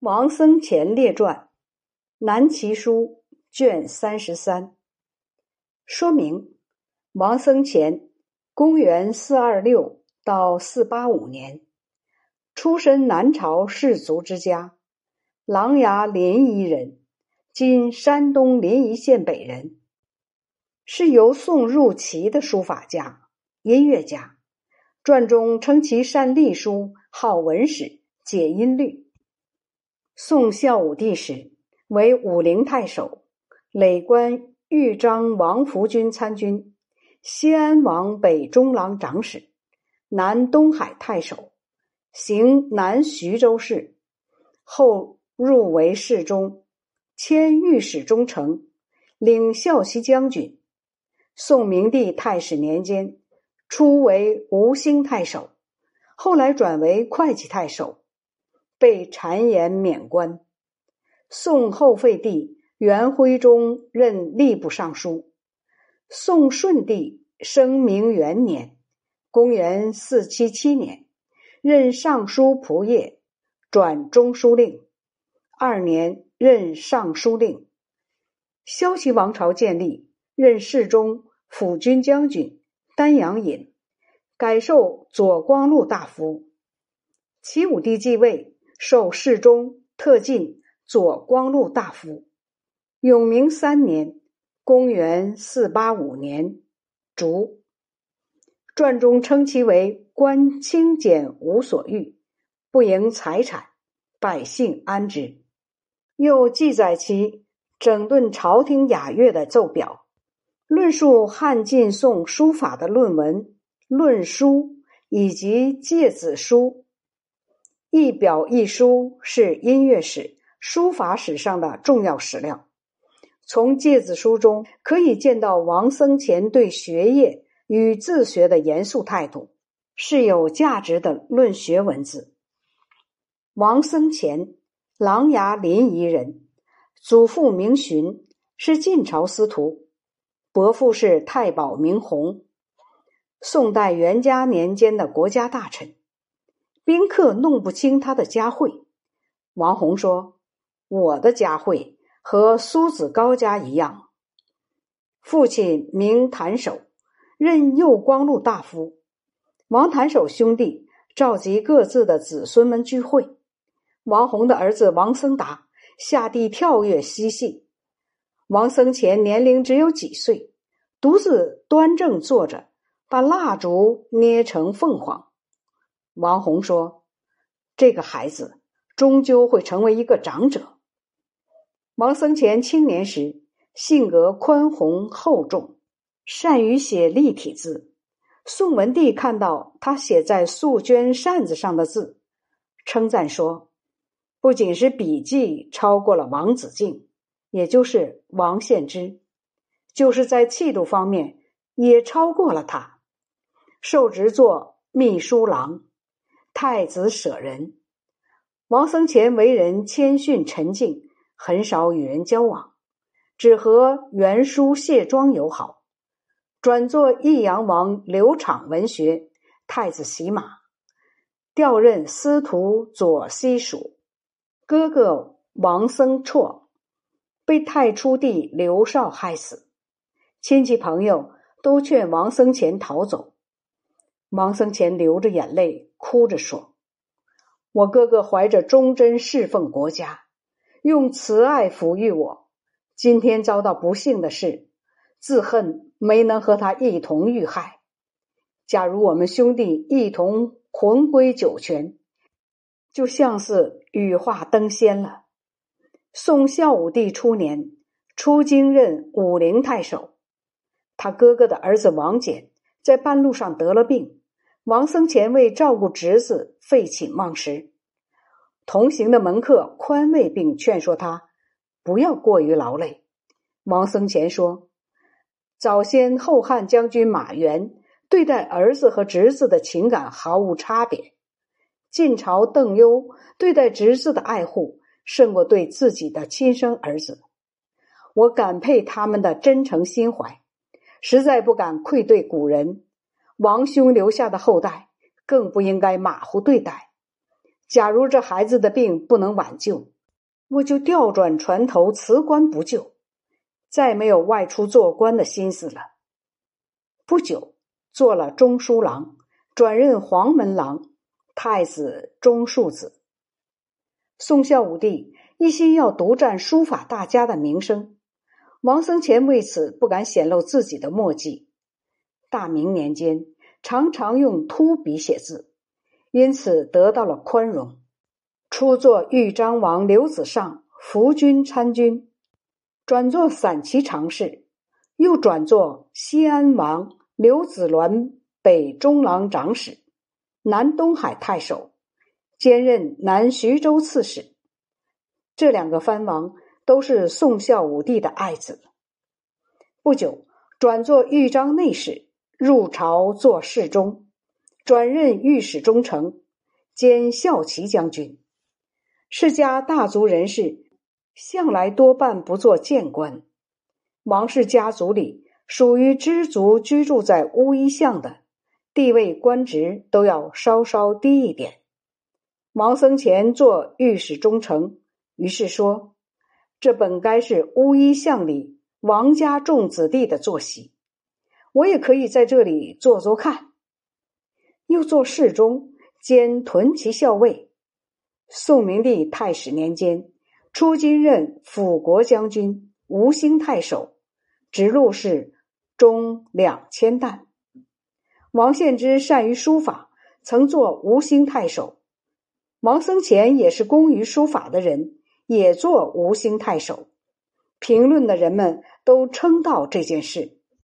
王僧虔列传，南齐书卷三十三。说明：王僧虔，公元四二六到四八五年，出身南朝士族之家，琅琊临沂人，今山东临沂县北人，是由宋入齐的书法家、音乐家。传中称其善隶书，好文史，解音律。宋孝武帝时，为武陵太守，累官豫章王福军参军、西安王北中郎长史、南东海太守，行南徐州事。后入为侍中，迁御史中丞，领孝西将军。宋明帝太始年间，初为吴兴太守，后来转为会稽太守。被谗言免官。宋后废帝元徽宗任吏部尚书。宋顺帝生明元年（公元四七七年），任尚书仆射，转中书令。二年任尚书令。萧齐王朝建立，任侍中、辅军将军、丹阳尹，改授左光禄大夫。齐武帝继位。授侍中、特进、左光禄大夫。永明三年（公元四八五年）卒。传中称其为官清简无所欲，不营财产，百姓安之。又记载其整顿朝廷雅乐的奏表，论述汉晋宋书法的论文、论书以及诫子书。一表一书是音乐史、书法史上的重要史料。从《诫子书》中可以见到王僧虔对学业与自学的严肃态度，是有价值的论学文字。王僧虔，琅琊临沂人，祖父名询，是晋朝司徒；伯父是太保明弘，宋代元嘉年间的国家大臣。宾客弄不清他的家讳，王弘说：“我的家讳和苏子高家一样。”父亲名谭守，任右光禄大夫。王谭守兄弟召集各自的子孙们聚会。王弘的儿子王僧达下地跳跃嬉戏。王僧虔年龄只有几岁，独自端正坐着，把蜡烛捏成凤凰。王红说：“这个孩子终究会成为一个长者。”王僧虔青年时性格宽宏厚重，善于写立体字。宋文帝看到他写在素绢扇子上的字，称赞说：“不仅是笔迹超过了王子敬，也就是王献之，就是在气度方面也超过了他。”受职做秘书郎。太子舍人，王僧虔为人谦逊沉静，很少与人交往，只和袁叔谢庄友好。转做益阳王刘昶文学，太子洗马，调任司徒左西蜀。哥哥王僧绰被太初帝刘绍害死，亲戚朋友都劝王僧虔逃走。王僧虔流着眼泪，哭着说：“我哥哥怀着忠贞侍奉国家，用慈爱抚育我，今天遭到不幸的事，自恨没能和他一同遇害。假如我们兄弟一同魂归九泉，就像是羽化登仙了。”宋孝武帝初年，出京任武陵太守，他哥哥的儿子王翦在半路上得了病。王僧虔为照顾侄子，废寝忘食。同行的门客宽慰并劝说他不要过于劳累。王僧虔说：“早先后汉将军马援对待儿子和侄子的情感毫无差别，晋朝邓优对待侄子的爱护胜过对自己的亲生儿子。我感佩他们的真诚心怀，实在不敢愧对古人。”王兄留下的后代更不应该马虎对待。假如这孩子的病不能挽救，我就调转船头辞官不救，再没有外出做官的心思了。不久，做了中书郎，转任黄门郎，太子中庶子。宋孝武帝一心要独占书法大家的名声，王僧虔为此不敢显露自己的墨迹。大明年间，常常用秃笔写字，因此得到了宽容。初作豫章王刘子尚扶军参军，转作散骑常侍，又转作西安王。刘子鸾北中郎长史、南东海太守，兼任南徐州刺史。这两个藩王都是宋孝武帝的爱子。不久，转做豫章内史，入朝做侍中，转任御史中丞，兼校骑将军。世家大族人士，向来多半不做谏官。王氏家族里。属于知足居住在乌衣巷的，地位官职都要稍稍低一点。王僧虔做御史中丞，于是说：“这本该是乌衣巷里王家众子弟的坐席，我也可以在这里坐坐看。”又做侍中兼屯骑校尉。宋明帝太史年间，出京任辅国将军、吴兴太守，职禄是。中两千担。王献之善于书法，曾做吴兴太守。王僧虔也是工于书法的人，也做吴兴太守。评论的人们都称道这件事。